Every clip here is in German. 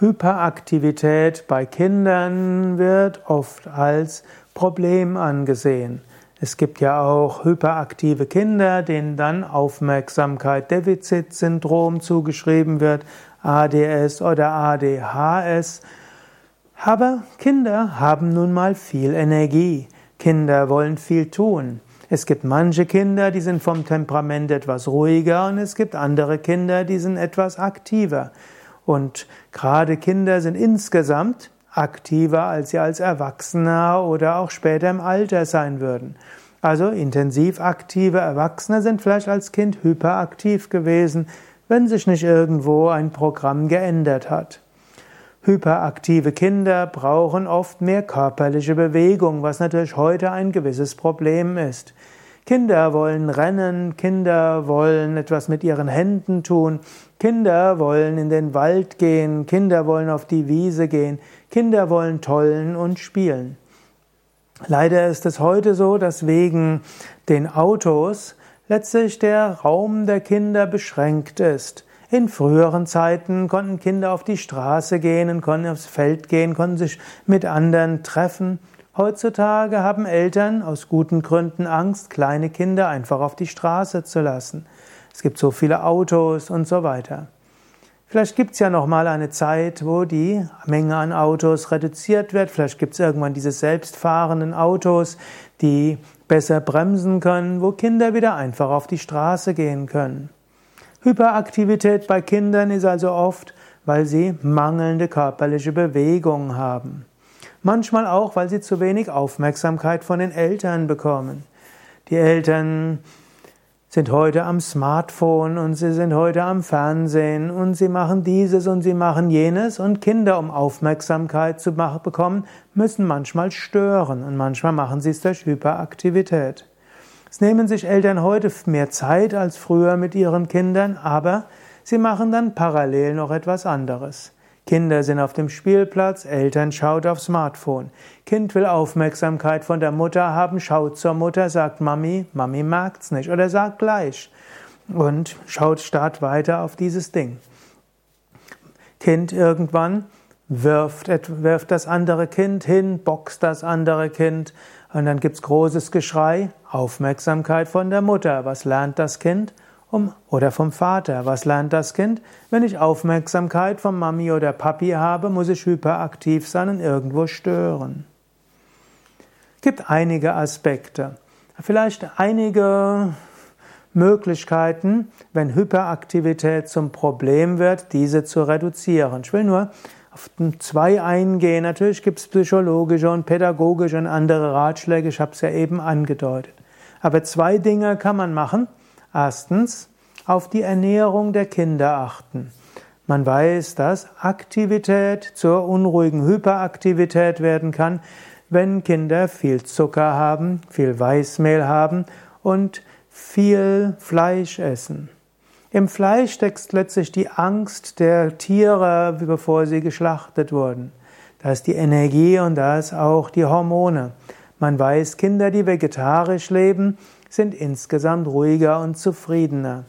Hyperaktivität bei Kindern wird oft als Problem angesehen. Es gibt ja auch hyperaktive Kinder, denen dann Aufmerksamkeit Defizitsyndrom zugeschrieben wird, ADS oder ADHS. Aber Kinder haben nun mal viel Energie. Kinder wollen viel tun. Es gibt manche Kinder, die sind vom Temperament etwas ruhiger und es gibt andere Kinder, die sind etwas aktiver. Und gerade Kinder sind insgesamt aktiver, als sie als Erwachsener oder auch später im Alter sein würden. Also intensiv aktive Erwachsene sind vielleicht als Kind hyperaktiv gewesen, wenn sich nicht irgendwo ein Programm geändert hat. Hyperaktive Kinder brauchen oft mehr körperliche Bewegung, was natürlich heute ein gewisses Problem ist. Kinder wollen rennen, Kinder wollen etwas mit ihren Händen tun, Kinder wollen in den Wald gehen, Kinder wollen auf die Wiese gehen, Kinder wollen tollen und spielen. Leider ist es heute so, dass wegen den Autos letztlich der Raum der Kinder beschränkt ist. In früheren Zeiten konnten Kinder auf die Straße gehen, konnten aufs Feld gehen, konnten sich mit anderen treffen. Heutzutage haben Eltern aus guten Gründen Angst, kleine Kinder einfach auf die Straße zu lassen. Es gibt so viele Autos und so weiter. Vielleicht gibt es ja noch mal eine Zeit, wo die Menge an Autos reduziert wird. Vielleicht gibt es irgendwann diese selbstfahrenden Autos, die besser bremsen können, wo Kinder wieder einfach auf die Straße gehen können. Hyperaktivität bei Kindern ist also oft, weil sie mangelnde körperliche Bewegung haben. Manchmal auch, weil sie zu wenig Aufmerksamkeit von den Eltern bekommen. Die Eltern sind heute am Smartphone und sie sind heute am Fernsehen und sie machen dieses und sie machen jenes und Kinder, um Aufmerksamkeit zu bekommen, müssen manchmal stören und manchmal machen sie es durch Hyperaktivität. Es nehmen sich Eltern heute mehr Zeit als früher mit ihren Kindern, aber sie machen dann parallel noch etwas anderes. Kinder sind auf dem Spielplatz, Eltern schaut aufs Smartphone. Kind will Aufmerksamkeit von der Mutter haben, schaut zur Mutter, sagt Mami, Mami magt's nicht oder sagt gleich und schaut starrt weiter auf dieses Ding. Kind irgendwann wirft, wirft das andere Kind hin, boxt das andere Kind und dann gibt's großes Geschrei, Aufmerksamkeit von der Mutter. Was lernt das Kind? Um, oder vom Vater. Was lernt das Kind? Wenn ich Aufmerksamkeit von Mami oder Papi habe, muss ich hyperaktiv sein und irgendwo stören. Es gibt einige Aspekte. Vielleicht einige Möglichkeiten, wenn Hyperaktivität zum Problem wird, diese zu reduzieren. Ich will nur auf zwei eingehen. Natürlich gibt es psychologische und pädagogische und andere Ratschläge. Ich habe es ja eben angedeutet. Aber zwei Dinge kann man machen. Erstens, auf die Ernährung der Kinder achten. Man weiß, dass Aktivität zur unruhigen Hyperaktivität werden kann, wenn Kinder viel Zucker haben, viel Weißmehl haben und viel Fleisch essen. Im Fleisch steckt letztlich die Angst der Tiere, bevor sie geschlachtet wurden. Da ist die Energie und da ist auch die Hormone. Man weiß, Kinder, die vegetarisch leben, sind insgesamt ruhiger und zufriedener.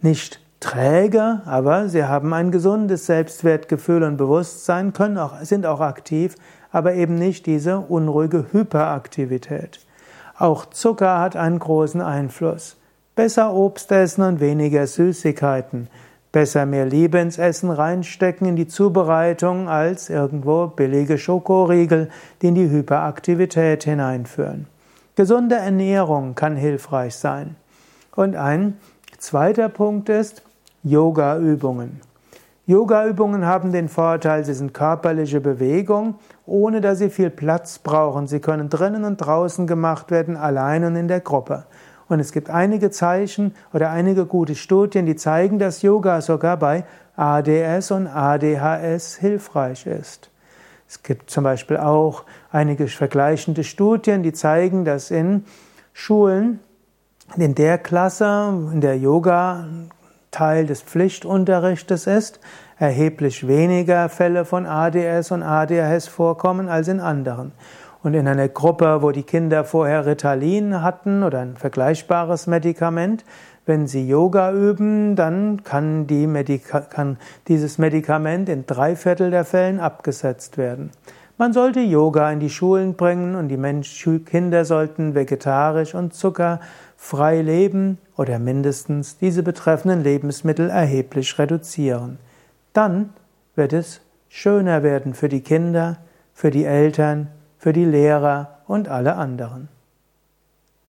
Nicht träge, aber sie haben ein gesundes Selbstwertgefühl und Bewusstsein, können auch, sind auch aktiv, aber eben nicht diese unruhige Hyperaktivität. Auch Zucker hat einen großen Einfluss. Besser Obst essen und weniger Süßigkeiten. Besser mehr Liebe ins Essen reinstecken in die Zubereitung als irgendwo billige Schokoriegel, die in die Hyperaktivität hineinführen. Gesunde Ernährung kann hilfreich sein. Und ein zweiter Punkt ist Yoga-Übungen. Yoga-Übungen haben den Vorteil, sie sind körperliche Bewegung, ohne dass sie viel Platz brauchen. Sie können drinnen und draußen gemacht werden, allein und in der Gruppe. Und es gibt einige Zeichen oder einige gute Studien, die zeigen, dass Yoga sogar bei ADS und ADHS hilfreich ist. Es gibt zum Beispiel auch einige vergleichende Studien, die zeigen, dass in Schulen, in der Klasse, in der Yoga Teil des Pflichtunterrichtes ist, erheblich weniger Fälle von ADS und ADHS vorkommen als in anderen. Und in einer Gruppe, wo die Kinder vorher Ritalin hatten oder ein vergleichbares Medikament, Wenn Sie Yoga üben, dann kann, die Medika kann dieses Medikament in drei Viertel der Fällen abgesetzt werden. Man sollte Yoga in die Schulen bringen und die Mensch Kinder sollten vegetarisch und zuckerfrei leben oder mindestens diese betreffenden Lebensmittel erheblich reduzieren. Dann wird es schöner werden für die Kinder, für die Eltern, für die Lehrer und alle anderen.